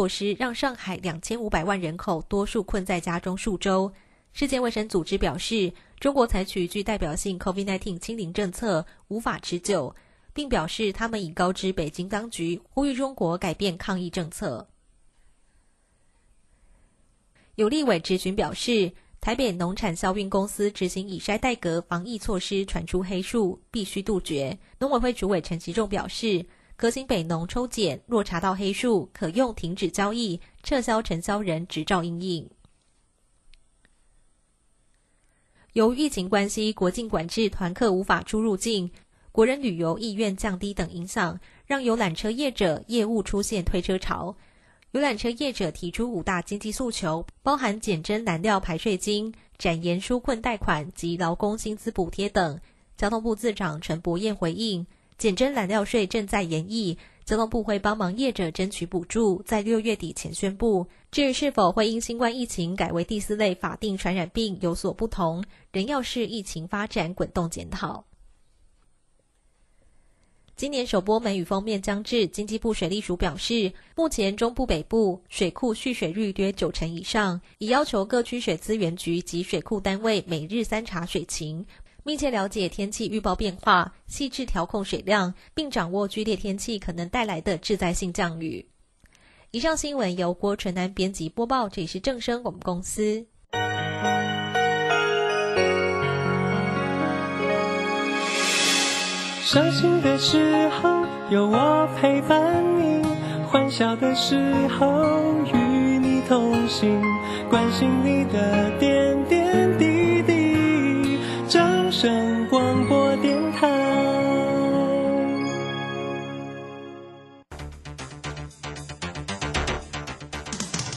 措施让上海两千五百万人口多数困在家中数周。世界卫生组织表示，中国采取具代表性 COVID-19 清零政策无法持久，并表示他们已告知北京当局，呼吁中国改变抗疫政策。有立委质询表示，台北农产销运公司执行以筛代隔防疫措施传出黑数，必须杜绝。农委会主委陈其仲表示，革新北农抽检，若查到黑数，可用停止交易、撤销承销人执照应应。由疫情关系，国境管制，团客无法出入境，国人旅游意愿降低等影响，让游览车业者业务出现推车潮。游览车业者提出五大经济诉求，包含减征燃料排税金、展延纾困贷款及劳工薪资补贴等。交通部次长陈伯彦回应，减征燃料税正在研议。交通部会帮忙业者争取补助，在六月底前宣布。至于是否会因新冠疫情改为第四类法定传染病有所不同，仍要视疫情发展滚动检讨。今年首波梅雨封面将至，经济部水利署表示，目前中部北部水库蓄水率约九成以上，已要求各区水资源局及水库单位每日三查水情。密切了解天气预报变化，细致调控水量，并掌握剧烈天气可能带来的致灾性降雨。以上新闻由郭纯南编辑播报，这里是正声我们公司。伤心的时候有我陪伴你，欢笑的时候与你同行，关心你的点点。声广播电台。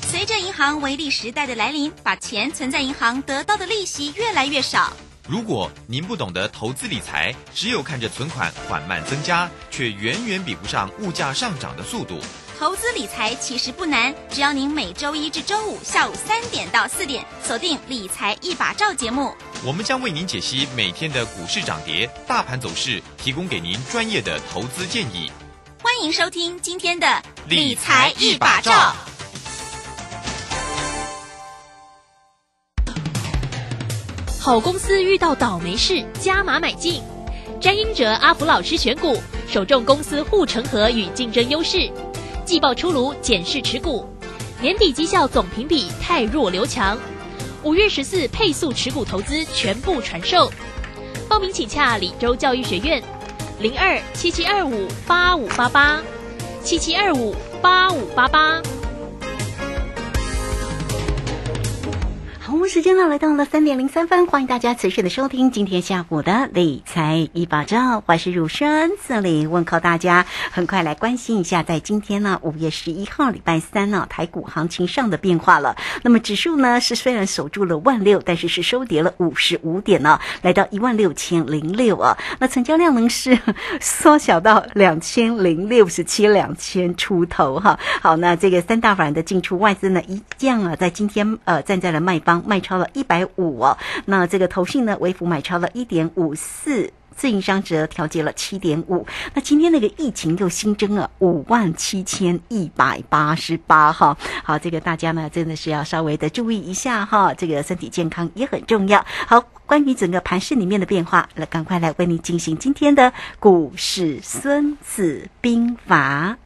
随着银行微利时代的来临，把钱存在银行得到的利息越来越少。如果您不懂得投资理财，只有看着存款缓慢增加，却远远比不上物价上涨的速度。投资理财其实不难，只要您每周一至周五下午三点到四点锁定《理财一把照》节目，我们将为您解析每天的股市涨跌、大盘走势，提供给您专业的投资建议。欢迎收听今天的《理财一把照》。好公司遇到倒霉事，加码买进。詹英哲阿福老师选股，首重公司护城河与竞争优势。季报出炉，检视持股，年底绩效总评比太弱留强。五月十四配速持股投资全部传授，报名请洽李州教育学院，零二七七二五八五八八，七七二五八五八八。我们时间呢来到了三点零三分，欢迎大家持续的收听今天下午的理财一把照，我是如生，这里问候大家。很快来关心一下，在今天呢五月十一号礼拜三呢台股行情上的变化了。那么指数呢是虽然守住了万六，但是是收跌了五十五点呢，来到一万六千零六啊。那成交量呢是缩小到两千零六十七两千出头哈。好，那这个三大板的进出外资呢一降啊，在今天呃站在了卖方。卖超了一百五哦，那这个投信呢，微幅买超了一点五四，自营商则调节了七点五。那今天那个疫情又新增了五万七千一百八十八哈，好，这个大家呢真的是要稍微的注意一下哈，这个身体健康也很重要。好，关于整个盘市里面的变化，来赶快来为你进行今天的股市孙子兵法。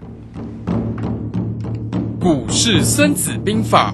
股市孙子兵法。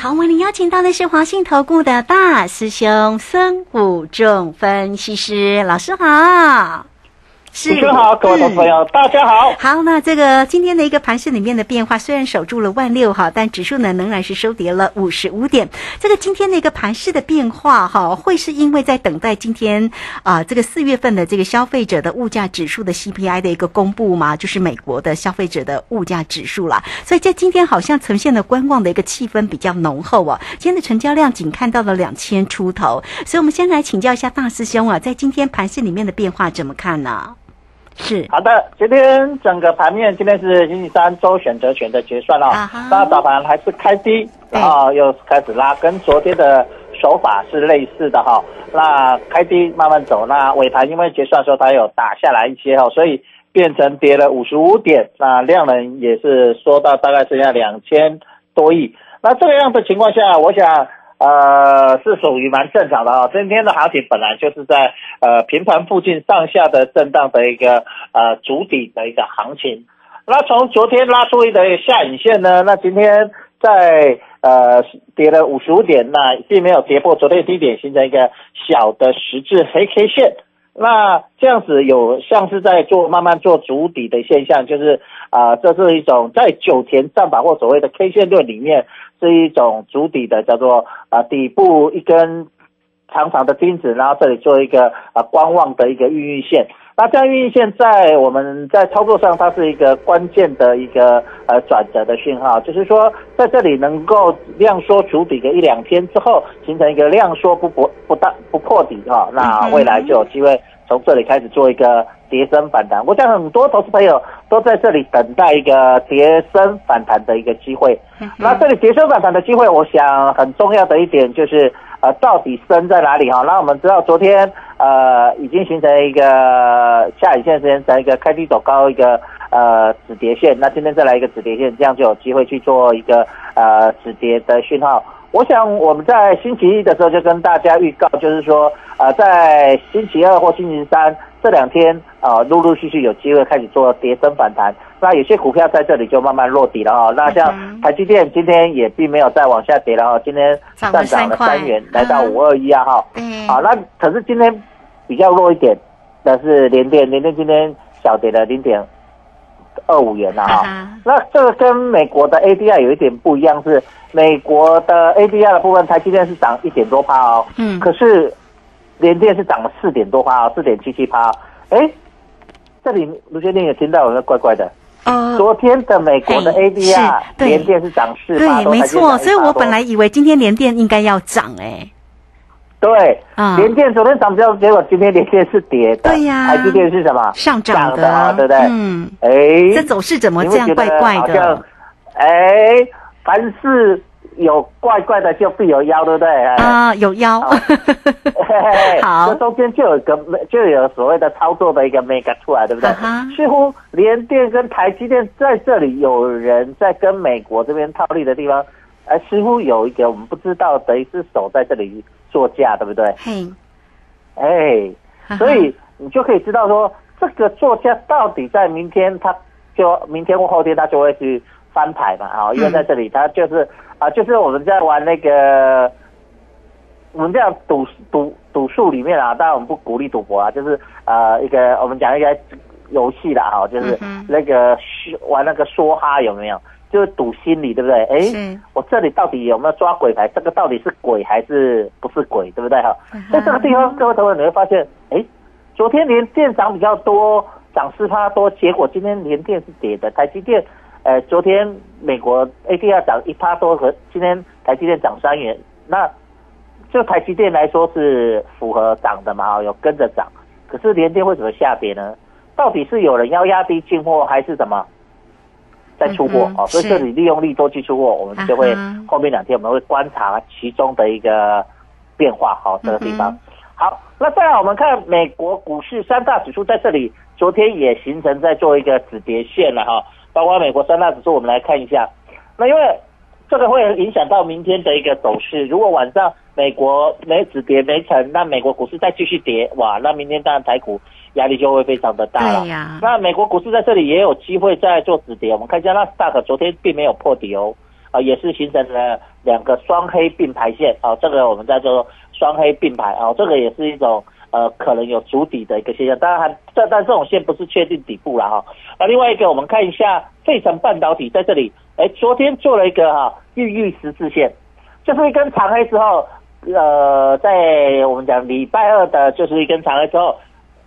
好，为您邀请到的是华信投顾的大师兄孙武仲分析师老师好。是主持人好，各位朋友，大家好。好，那这个今天的一个盘市里面的变化，虽然守住了万六哈，但指数呢仍然是收跌了五十五点。这个今天的一个盘市的变化哈，会是因为在等待今天啊、这个四月份的这个消费者的物价指数的 CPI 的一个公布嘛，就是美国的消费者的物价指数啦。所以在今天好像呈现了观望的一个气氛比较浓厚哦。今天的成交量仅看到了两千出头，所以我们先来请教一下大师兄啊，在今天盘市里面的变化怎么看呢？是好的，今天整个盘面，今天是星期三周选择权的结算了。那早盘还是开低，然后又开始拉，跟昨天的手法是类似的哈。那开低慢慢走，那尾盘因为结算的时候它有打下来一些哈，所以变成跌了五十五点，那量能也是缩到大概剩下两千多亿。那这个样的情况下，我想。呃，是属于蛮正常的啊、今天的行情本来就是在呃平盘附近上下的震荡的一个呃主底的一个行情。那从昨天拉出一个下影线呢，那今天在呃跌了五十五点，那并没有跌破昨天低点，形成一个小的十字黑 K 线。那这样子有像是在做慢慢做主底的现象，就是啊、这是一种在九田战法或所谓的 K 线论里面是一种足底的叫做啊、底部一根长长的钉子，然后这里做一个啊观望的一个孕育线。那这样孕育线在我们在操作上，它是一个关键的一个呃转折的讯号，就是说在这里能够量缩足底个一两天之后，形成一个量缩不不不大不破底哈、那未来就有机会从这里开始做一个跌升反弹。我想很多投资朋友都在这里等待一个跌升反弹的一个机会。那这里跌升反弹的机会，我想很重要的一点就是，呃，到底升在哪里哈？那我们知道昨天呃已经形成一个下影线，形成一个开低走高一个呃止跌线，那今天再来一个止跌线，这样就有机会去做一个呃止跌的讯号。我想我们在星期一的时候就跟大家预告，就是说，呃，在星期二或星期三这两天，啊、陆陆续续有机会开始做跌升反弹。那有些股票在这里就慢慢落底了啊、那像台积电今天也并没有再往下跌了啊、今天涨上涨了了三元，来到嗯五二一啊哈。对好，那可是今天比较弱一点的是联电，联电今天小跌了零点二五元了哈。哈哈那这个跟美国的 ADR 有一点不一样，是美国的 ADR 的部分，台积电是涨一点多趴哦，嗯可是联电是涨了四点多趴哦，四点七七趴。哎，这里卢学定有听到有没有怪怪的？呃昨天的美国的 ADR 是对联电是涨四趴对，多，没错，台积电涨1%多所以我本来以为今天联电应该要涨哎、对，啊联电昨天涨比较，结果今天联电是跌的。对呀台积电是什么？上涨的啊，对不对？嗯，哎，这走势怎么你这样怪怪的？哎，凡是有怪怪的就必有妖，对不对？哎。啊，有腰，嘿嘿嘿好。这中间就有一个就有所谓的操作的一个 mega 出来，对不对？啊？似乎联电跟台积电在这里有人在跟美国这边套利的地方，呃，似乎有一个我们不知道的一只手在这里作价，对不对？嘿，哎，所以你就可以知道说，这个作价到底在明天，他就明天或后天他就会去翻牌嘛，啊、因为在这里他就是啊、就是我们在玩那个，我们这样赌赌赌术里面啊，当然我们不鼓励赌博啊，就是呃一个我们讲一个游戏啦，哈、就是那个说玩那个梭哈有没有？就是赌心理，对不对？哎，我这里到底有没有抓鬼牌？这个到底是鬼还是不是鬼，对不对哈？嗯在这个地方，各位朋友你会发现，哎，昨天连电涨比较多，涨四趴多，结果今天连电是跌的。台积电，呃，昨天美国 ADR 涨一趴多，和今天台积电涨三元，那就台积电来说是符合涨的嘛，有跟着涨。可是联电为什么下跌呢？到底是有人要压低进货，还是什么在出货哦，所以是这里利用利多去出货，我们就会啊后面两天我们会观察其中的一个变化。好，这个地方。嗯好，那再来我们看美国股市三大指数在这里，昨天也形成在做一个止跌线了哈，包括美国三大指数，我们来看一下。那因为这个会影响到明天的一个走势，如果晚上美国没止跌没成，那美国股市再继续跌，哇，那明天当然台股压力就会非常的大了。那美国股市在这里也有机会再做止跌，我们看一下纳斯达克昨天并没有破底哦，啊、也是形成了两个双黑并排线，啊、这个我们在做双黑并排，啊、这个也是一种呃可能有筑底的一个现象。当然还这但这种线不是确定底部了哈。那另外一个我们看一下费城半导体在这里，哎，昨天做了一个哈孕育十字线，就是一根长黑之后，呃，在我们讲礼拜二的就是一根长黑之后。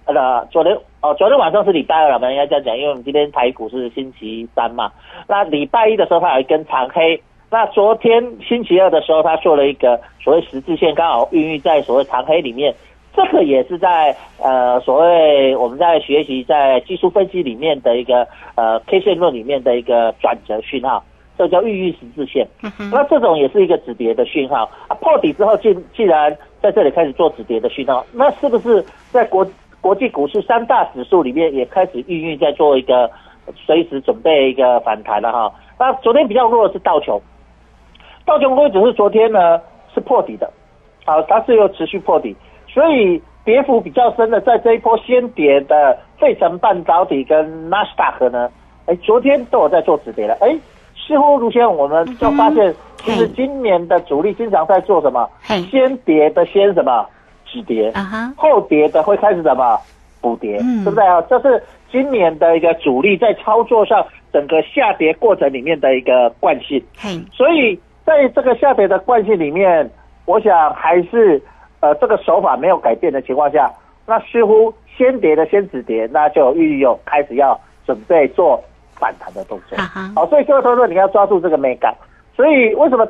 呃，昨天哦，昨天晚上是礼拜二了，我们应该这样讲，因为我们今天台股是星期三嘛。那礼拜一的时候，它有一根长黑。那昨天星期二的时候，它做了一个所谓十字线，刚好孕育在所谓长黑里面。这个也是在呃所谓我们在学习在技术分析里面的一个呃 K 线论里面的一个转折讯号，这叫孕育十字线。那这种也是一个止跌的讯号啊。破底之后，既既然在这里开始做止跌的讯号，那是不是在国？国际股市三大指数里面也开始孕育在做一个随时准备一个反弹了哈。那昨天比较弱的是道琼，道琼工业指数昨天呢是破底的，好，它是又持续破底，所以跌幅比较深的在这一波先跌的费城半导体跟纳斯达克呢，哎，昨天都有在做止跌了，哎，似乎如先我们就发现，其实今年的主力经常在做什么？先跌的先什么？止跌，啊哈，后跌的会开始什么补跌，对不对啊？这是今年的一个主力在操作上整个下跌过程里面的一个惯性。所以在这个下跌的惯性里面，我想还是呃这个手法没有改变的情况下，那似乎先跌的先止跌，那就预有开始要准备做反弹的动作。好，所以各位同学你要抓住这个美感。所以为什么？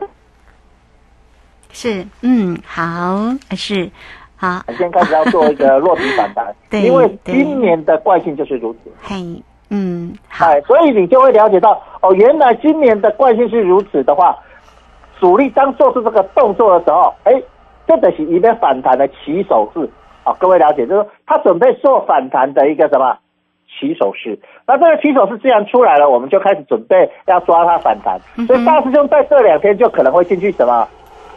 是，嗯，好，是。好，先开始要做一个落底反弹，对，因为今年的惯性就是如此。嘿，嗯，好，所以你就会了解到，哦，原来今年的惯性是如此的话，主力当做出这个动作的时候，哎，这个是一个反弹的起手式。好，各位了解，就是他准备做反弹的一个什么起手式。那这个起手式既然出来了，我们就开始准备要抓它反弹。所以大师兄在这两天就可能会进去什么？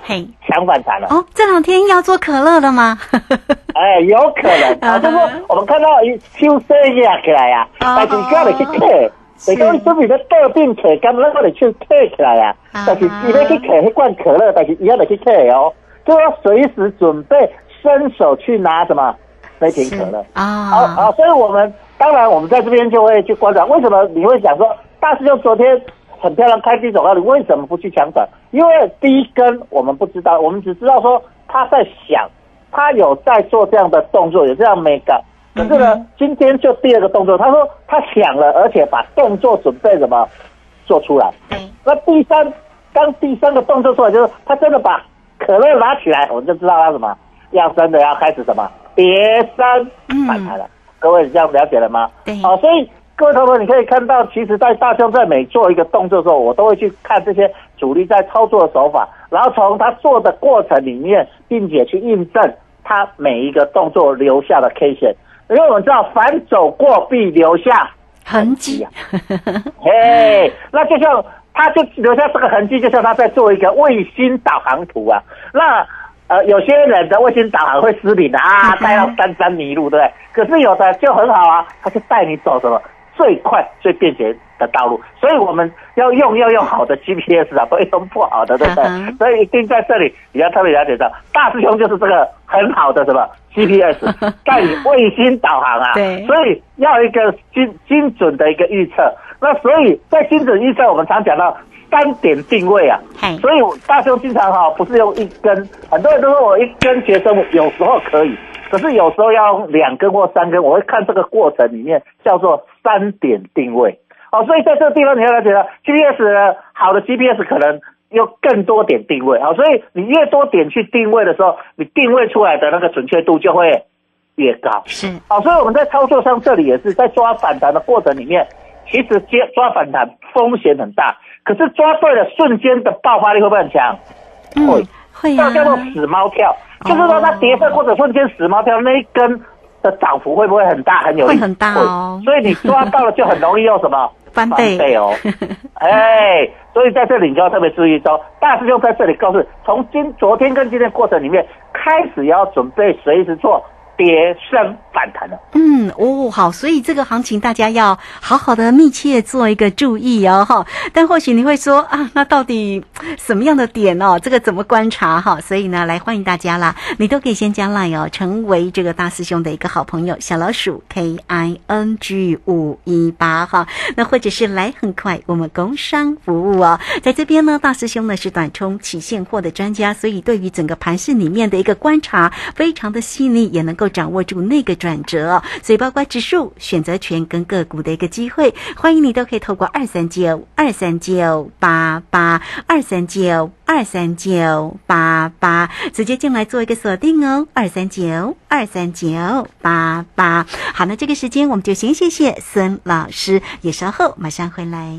嘿，抢反弹了哦！这两天要做可乐了吗？哎，有可能 啊，就是我们看到一秋色压起来呀，但是叫你去退，你讲准备在特定退，咁咱我哋去退起来呀。但是伊要去退一罐可乐，但是伊要得去退哦，就要随时准备伸手去拿什么那瓶可乐啊。好，好，所以我们当然我们在这边就会去观察，为什么你会想说大师兄昨天？很漂亮，开低走高，你为什么不去抢短？因为第一根我们不知道，我们只知道说他在想，他有在做这样的动作，有这样美感。可是呢，今天就第二个动作，他说他想了，而且把动作准备什么做出来。那第三，当第三个动作出来，就是他真的把可乐拿起来，我们就知道它什么要真的要开始什么别升反弹了。各位这样了解了吗？好，所以。各位同学，你可以看到，其实，在大兄在每做一个动作的时候，我都会去看这些主力在操作的手法，然后从他做的过程里面，并且去印证他每一个动作留下的 K 线，因为我们知道反走过必留下痕迹啊。嘿，那就像他就留下这个痕迹，就像他在做一个卫星导航图啊。那呃，有些人的卫星导航会失灵的啊，带到三山迷路，对不对？可是有的就很好啊，他就带你走什么？最快最便捷的道路，所以我们要用要用好的 GPS 啊，不会用不好的，对不对？所以一定在这里你要特别了解到，大师兄就是这个很好的什么 GPS 带你卫星导航啊，对，所以要一个精精准的一个预测。那所以在精准预测，我们常讲到三点定位啊，所以大兄经常哈不是用一根，很多人都说我一根学生有时候可以。可是有时候要用两根或三根，我会看这个过程里面叫做三点定位。哦，所以在这个地方你要了解到 GPS 好的 GPS 可能有更多点定位。啊，所以你越多点去定位的时候，你定位出来的那个准确度就会越高。是，好，所以我们在操作上这里也是在抓反弹的过程里面，其实接抓反弹风险很大，可是抓对了瞬间的爆发力会不会很强？会会叫叫做死猫跳。就是说，它跌升或者瞬间死猫跳那一根的涨幅会不会很大？很有会很大哦。所以你抓到了就很容易用什么 翻倍哦。哎，所以在这里你就要特别注意说，大师兄在这里告诉，从今昨天跟今天过程里面开始要准备随时做跌升反弹了。嗯，哦，好，所以这个行情大家要好好的密切做一个注意哦，哈。但或许你会说啊，那到底什么样的点哦？这个怎么观察哈？所以呢，来欢迎大家啦，你都可以先加来哦，成为这个大师兄的一个好朋友，小老鼠 K I N G 五一八哈。那或者是来很快，我们工商服务哦，在这边呢，大师兄呢是短冲起现货的专家，所以对于整个盘市里面的一个观察非常的细腻，也能够掌握住那个转折。所以包括指数、选择权跟个股的一个机会，欢迎你都可以透过二三九二三九八八二三九二三九八八直接进来做一个锁定哦，二三九二三九八八。好，那这个时间我们就先谢谢孙老师，也稍后马上回来。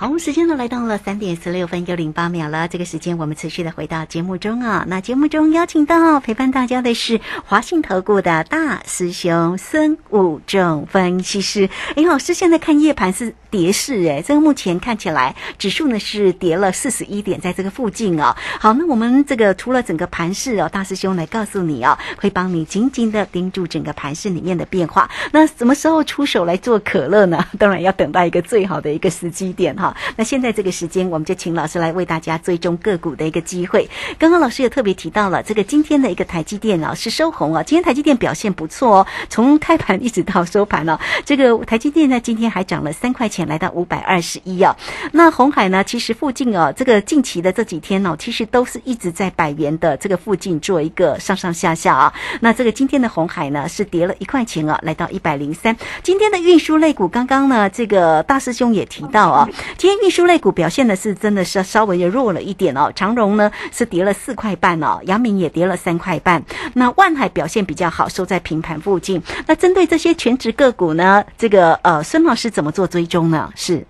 好，时间呢来到了三点十六分又零八秒了。这个时间我们持续的回到节目中啊。那节目中邀请到陪伴大家的是华信投顾的大师兄孙武仲分析师。哎，老师现在看夜盘是跌势，哎，这个目前看起来指数呢是跌了四十一点，在这个附近哦。好，那我们这个除了整个盘势哦，大师兄来告诉你哦，会帮你紧紧的盯住整个盘势里面的变化。那什么时候出手来做可乐呢？当然要等待一个最好的一个时机点哈。那现在这个时间，我们就请老师来为大家追踪个股的一个机会。刚刚老师也特别提到了这个今天的一个台积电啊是收红啊，今天台积电表现不错哦，从开盘一直到收盘了，这个台积电呢今天还涨了三块钱，来到五百二十一啊。那红海呢，其实附近啊，这个近期的这几天呢，其实都是一直在百元的这个附近做一个上上下下啊。那这个今天的红海呢是跌了一块钱啊，来到一百零三。今天的运输类股，刚刚呢这个大师兄也提到啊，今天运输类股表现的是真的是稍微的弱了一点哦。长荣呢是跌了四块半哦，阳明也跌了三块半。那万海表现比较好，收在平盘附近。那针对这些全职个股呢，这个呃孙老师怎么做追踪呢？是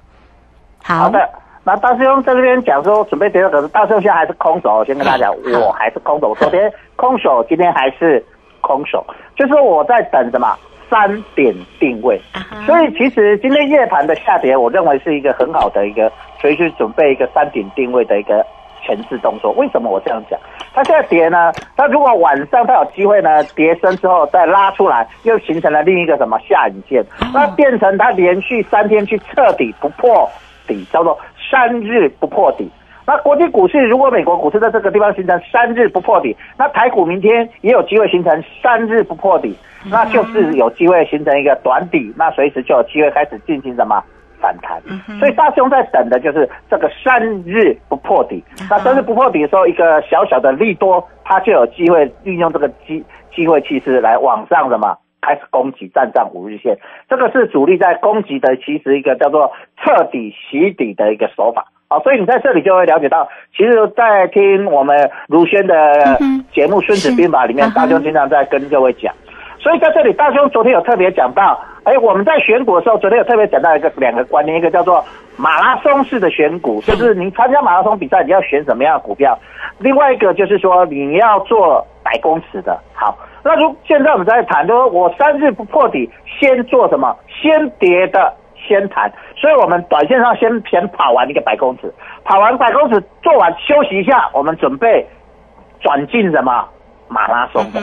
好的。那大师兄在这边讲说准备跌了，可是大师兄现在还是空手。先跟大家讲，我还是空手。昨天空手，今天还是空手，就是我在等什么？三点定位，所以其实今天夜盘的下跌，我认为是一个很好的一个随时准备一个三点定位的一个前置动作。为什么我这样讲？它现在跌呢？它如果晚上它有机会呢，跌升之后再拉出来，又形成了另一个什么下影线，那变成它连续三天去彻底不破底，叫做三日不破底。那国际股市如果美国股市在这个地方形成三日不破底，那台股明天也有机会形成三日不破底，那就是有机会形成一个短底，那随时就有机会开始进行什么反弹。所以大兄在等的就是这个三日不破底。那三日不破底的时候，一个小小的利多，它就有机会运用这个机机会气势来往上什么开始攻击站上五日线。这个是主力在攻击的，其实一个叫做彻底洗底的一个手法。好，所以你在这里就会了解到，其实，在听我们卢轩的节目《孙子兵法》里面，大兄经常在跟各位讲。所以在这里，大兄昨天有特别讲到，哎，我们在选股的时候，昨天有特别讲到一个两个观念，一个叫做马拉松式的选股，就是你参加马拉松比赛，你要选什么样的股票；另外一个就是说，你要做百公尺的。好，那如现在我们在谈，就说我三日不破底，先做什么？先跌的。先谈，所以我们短线上先先跑完一个百公尺，跑完百公尺做完休息一下，我们准备转进什么马拉松的。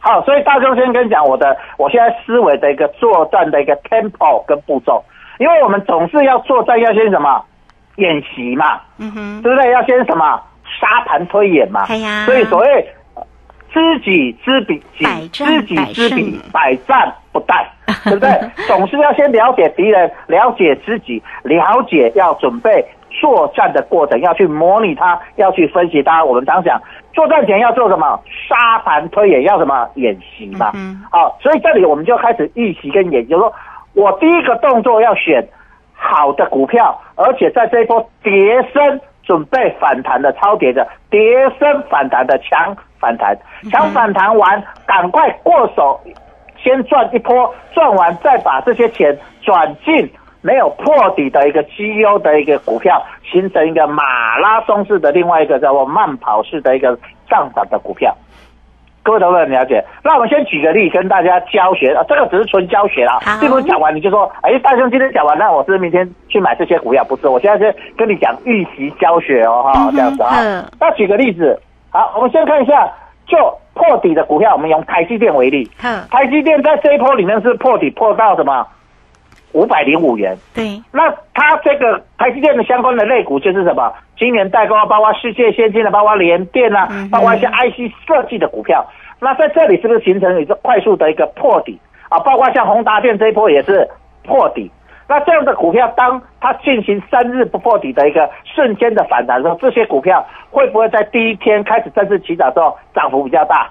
好，所以大周先跟你讲我的，我现在思维的一个作战的一个 tempo 跟步骤，因为我们总是要作战要先什么？演习嘛，嗯哼，对不对？要先什么？沙盘推演嘛，所以所谓知己知彼，知己知彼，百战不殆。对不对？总是要先了解敌人，了解自己，了解要准备作战的过程，要去模拟它，要去分析它。我们常讲，作战前要做什么？沙盘推演，要什么？演习嘛。好，所以这里我们就开始预习跟演，就是说我第一个动作要选好好的股票，而且在这一波跌升准备反弹的超跌的跌升反弹的强反弹，想反弹完赶快过手，先赚一波，赚完再把这些钱转进没有破底的一个绩优的一个股票，形成一个马拉松式的另外一个叫做慢跑式的一个上涨的股票。各位投资者了解，那我们先举个例跟大家教学啊，这个只是纯教学啊好，并不是讲完你就说，哎，大兄今天讲完，那我是明天去买这些股票，不是，我现在是跟你讲预习教学哦，哈，这样子啊。嗯。那举个例子，好，我们先看一下，就破底的股票，我们用台积电为例，嗯，台积电在这一波里面是破底破到什么？五百零五元。对，那它这个台积电的相关的类股就是什么？今年代工啊，包括世界先进的，包括联电啊，包括一些 IC 设计的股票。那在这里是不是形成一个快速的一个破底啊？包括像宏达电这一波也是破底。那这样的股票，当它进行三日不破底的一个瞬间的反弹的时候，这些股票会不会在第一天开始正式起涨之后涨幅比较大？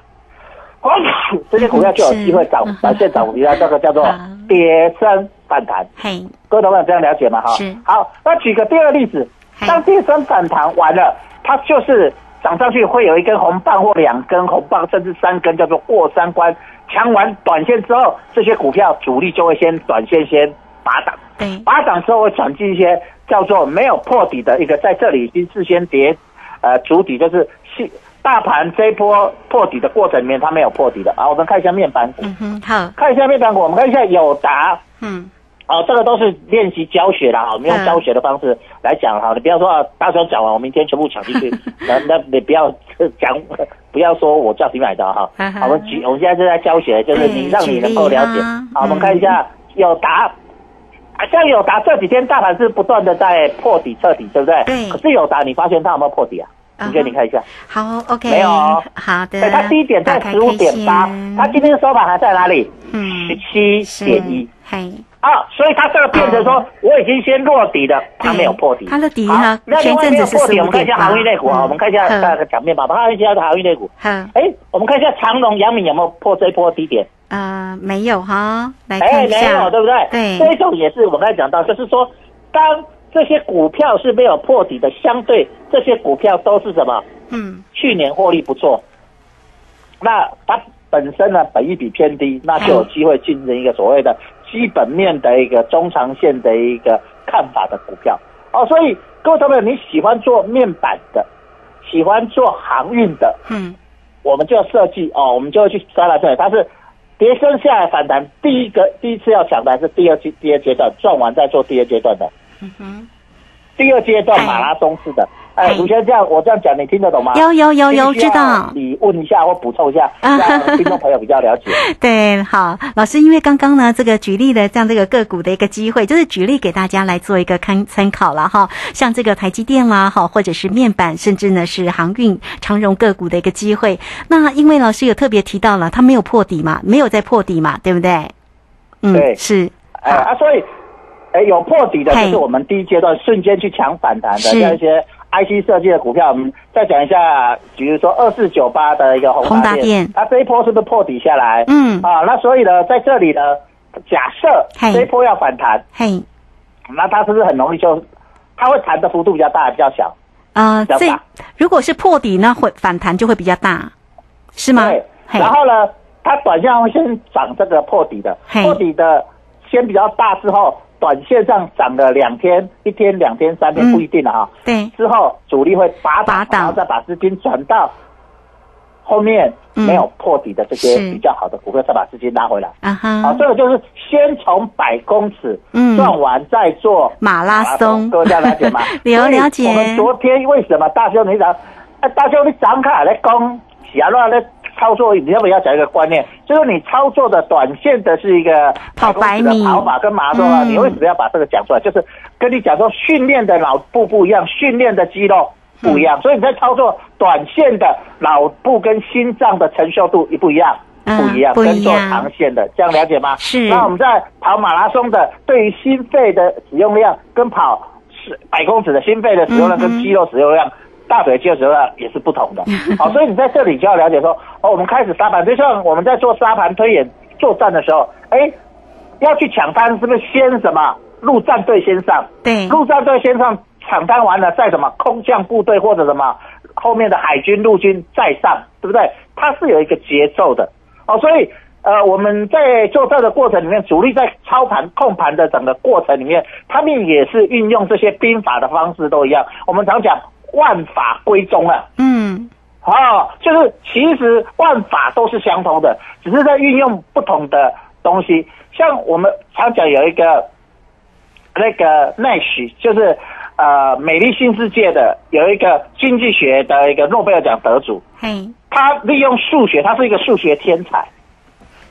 这些股票就有机会涨短线，涨幅比较大，这个叫做好跌升反弹。嘿，各位同学这样了解吗？哈，好，那举个第二个例子，当跌升反弹完了，它就是涨上去会有一根红棒或两根红棒，甚至三根，叫做过三关。强完短线之后，这些股票主力就会先短线先拔档，对，拔档之后会转进一些叫做没有破底的一个，在这里已经事先跌，呃，主底就是系大盘这一波破底的过程里面，它没有破底的。啊。我们看一下面板股，嗯哼，好，看一下面板股，我们看一下友达。嗯，哦，这个都是练习教学啦，哈，我们用嗯。教学的方式来讲哈，你不要说啊，大雄讲完，我明天全部抢进去，那那你不要讲，不要说我叫你买的哈。好我们举，我们现在是在教学，就是你让你能够了解。好，我们嗯看一下友达，啊，像友达这几天大盘是不断的在破底彻底，对不对？对。可是友达，你发现它有没有破底啊？嗯你给你看一下，好，OK，没有。哦好的，对，它低点在十五点八它今天收盘还在哪里？嗯。十七点一。嘿，啊，所以它这个变成说，我已经先落底了，它没有破底。它的底好呢那前阵子是破底，我们看一下航运类股啊，嗯。我们看一下嗯那个讲面吧，看一下航运类股。好，哎，我们看一下长荣、阳明有没有破这一波低点？呃，没有哈，没看一下，有，对不对？对这一种也是我刚才讲到，就是说，当这些股票是没有破底的，相对这些股票都是什么？嗯，去年获利不错，那它本身呢本益比偏低，那就有机会进行一个所谓的基本面的一个中长线的一个看法的股票哦。所以各位朋友，你喜欢做面板的，喜欢做航运的，嗯，我们就要设计哦，我们就要去抓来这里，它是跌升下来反弹，第一个第一次要抢的还是第二阶第二阶段赚完再做第二阶段的，嗯哼，第二阶段哎马拉松式的。哎哎，卢先生这样我这样讲你听得懂吗？有有有有知道你问一下或补充一下，啊 让听众朋友比较了解。对，好，老师，因为刚刚呢，这个举例的这样这个个股的一个机会，就是举例给大家来做一个参参考了哈。像这个台积电啦，哈，或者是面板，甚至呢是航运、长荣个股的一个机会。那因为老师有特别提到了，它没有破底嘛，没有在破底嘛，对不对？嗯，对是，哎啊，所以，哎，有破底的，就是我们第一阶段瞬间去抢反弹的，是像一些 IC 设计的股票，我们再讲一下，比如说二四九八的一个宏宏达电。它这一波是不是破底下来？嗯。啊，那所以呢，在这里呢，假设嘿。这一波要反弹，嘿，那它是不是很容易就，它会弹的幅度比较大，比较小？呃，这如果是破底呢，会反弹就会比较大，是吗？对，然后呢，它短线会先涨这个破底的，破底的先比较大之后，短线上涨了两天、一天、两天、三天嗯。不一定了哈。对，之后主力会拔档，拔然后再把资金转到后面嗯。没有破底的这些比较好的股票，再把资金拉回来。啊哈，好，这个就是先从百公尺嗯。赚完再做马拉松。各位这样了解吗？了 了解我们昨天为什么大兄你讲，哎，大兄你涨卡来攻，假乱的操作，你要不要讲一个观念？就是你操作的短线的是一个跑百米的跑法跟马拉松啊，嗯你为什么要把这个讲出来？就是跟你讲说训练的脑部不一样，训练的肌肉。不一样，所以你在操作短线的脑部跟心脏的承受度一不一样，嗯不一样，跟做长线的，这样了解吗？是那我们在跑马拉松的，对于心肺的使用量跟跑是百公尺的心肺的使用量跟肌肉使用量。大腿肌肉使用量也是不同的，好，所以你在这里就要了解说，哦，我们开始沙盘，就像我们在做沙盘推演作战的时候，哎，要去抢滩，是不是先什么？陆战队先上，对，陆战队先上抢滩完了，再什么空降部队或者什么后面的海军、陆军再上，对不对？它是有一个节奏的哦，所以呃，我们在作战的过程里面，主力在操盘控盘的整个过程里面，他们也是运用这些兵法的方式都一样。我们常讲万法归宗啊，嗯，哦，就是其实万法都是相通的，只是在运用不同的东西。像我们常讲有一个那个 Nash，就是呃美丽新世界的有一个经济学的一个诺贝尔奖得主，嘿，他利用数学，他是一个数学天才，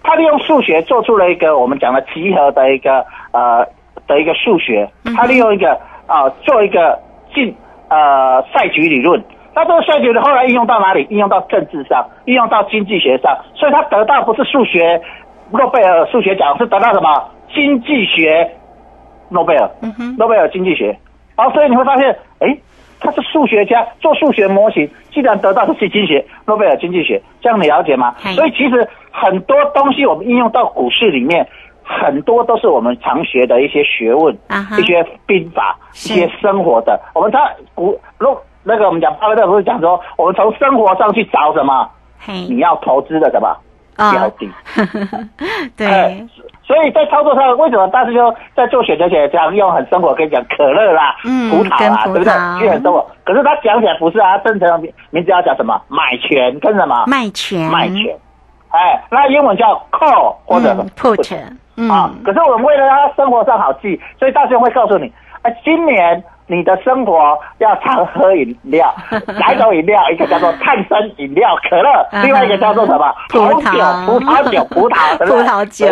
他利用数学做出了一个我们讲的集合的一个呃的一个数学，他利用一个啊、做一个进呃赛局理论。那这个赛局理论后来应用到哪里？应用到政治上，应用到经济学上，所以他得到不是数学诺贝尔数学奖，是得到什么经济学诺贝尔。嗯哼，诺贝尔经济学。然后所以你会发现，哎，他是数学家，做数学模型，既然得到的是经济学，诺贝尔经济学，这样你了解吗？所以其实很多东西我们应用到股市里面，很多都是我们常学的一些学问、一些兵法、一些生活的。我们他古如那个我们讲巴菲特不是讲说，我们从生活上去找什么？嘿你，要投资的什么标啊，的？对哎，所以在操作上，为什么大师兄在做选择权这样用很生活，跟你讲可乐啦、嗯葡萄啦，跟对不对葡萄？其实很生活。可是他讲起来不是啊，正常名名字要讲什么？买权跟什么？卖权，卖权。哎，那英文叫 call 或者嗯，put，嗯，啊。可是我们为了让他生活上好记，所以大师兄会告诉你，啊，今年你的生活要常喝饮料，哪一种饮料？一个叫做碳酸饮料可乐，嗯另外一个叫做什么？葡红酒、萄葡萄酒、葡萄，葡萄酒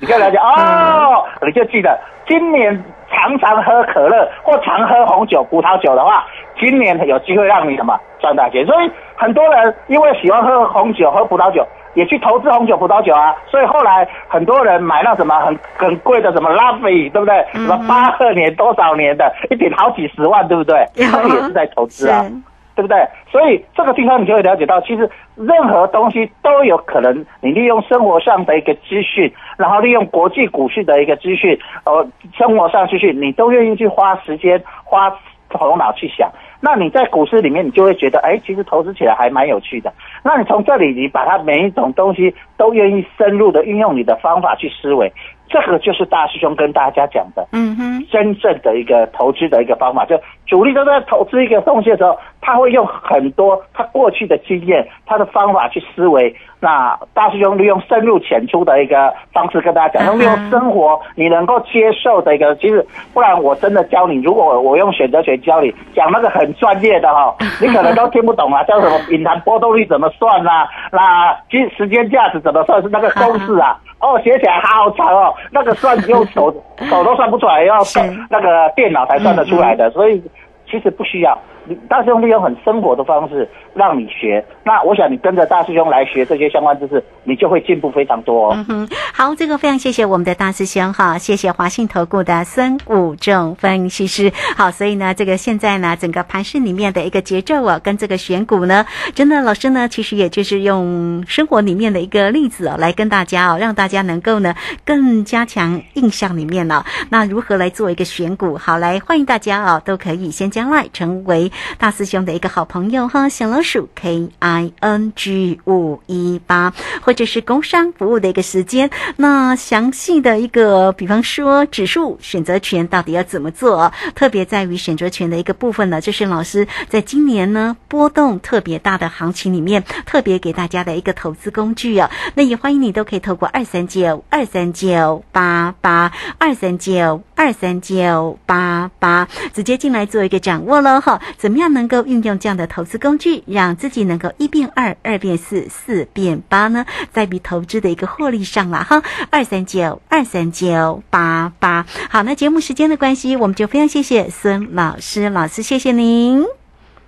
你就了解 哦，你就记得今年常常喝可乐或常喝红酒、葡萄酒的话，今年有机会让你什么赚大钱。所以很多人因为喜欢喝红酒、喝葡萄酒，也去投资红酒、葡萄酒啊。所以后来很多人买那什么很很贵的什么拉菲，对不对？什么八二年多少年的，一瓶好几十万，对不对？那也是在投资啊。是对不对？所以这个地方你就会了解到，其实任何东西都有可能，你利用生活上的一个资讯，然后利用国际股市的一个资讯，呃，生活上资讯，你都愿意去花时间、花头脑去想。那你在股市里面，你就会觉得，哎，其实投资起来还蛮有趣的。那你从这里，你把它每一种东西都愿意深入的运用你的方法去思维，这个就是大师兄跟大家讲的，嗯哼，真正的一个投资的一个方法，就主力都在投资一个东西的时候，他会用很多他过去的经验、他的方法去思维。那大师兄利用深入浅出的一个方式跟大家讲，用利用生活你能够接受的一个，其实不然我真的教你，如果我我用选择权教你讲那个很专业的哈，你可能都听不懂啊，叫什么隐含波动率怎么算啦、那时时间价值怎么算是那个公式啊。哦，写起来好长哦，那个算用手 手都算不出来，要是那个电脑才算得出来的，所以其实不需要。你大师兄利用很生活的方式让你学，那我想你跟着大师兄来学这些相关知识，你就会进步非常多哦。嗯哼，好，这个非常谢谢我们的大师兄哈，谢谢华信投顾的孙武仲分析师。好，所以呢，这个现在呢，整个盘市里面的一个节奏啊，跟这个选股呢，真的老师呢，其实也就是用生活里面的一个例子哦，来跟大家哦，让大家能够呢更加强印象里面呢、那如何来做一个选股？好，来欢迎大家哦，都可以先将来成为大师兄的一个好朋友哈，小老师数 K I N G 五一八，或者是工商服务的一个时间。那详细的一个，比方说指数选择权到底要怎么做？特别在于选择权的一个部分呢，就是老师在今年呢波动特别大的行情里面，特别给大家的一个投资工具哦。那也欢迎你都可以透过二三九二三九八八二三九二三九八八直接进来做一个掌握喽哈。怎么样能够运用这样的投资工具，让自己能够一变二，二变四，四变八呢？在比投资的一个获利上了哈。二三九二三九八八。好，那节目时间的关系，我们就非常谢谢孙老师，老师谢谢您。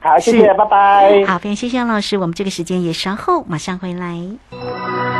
好，谢谢，拜拜。好，非常谢谢老师，我们这个时间也稍后马上回来。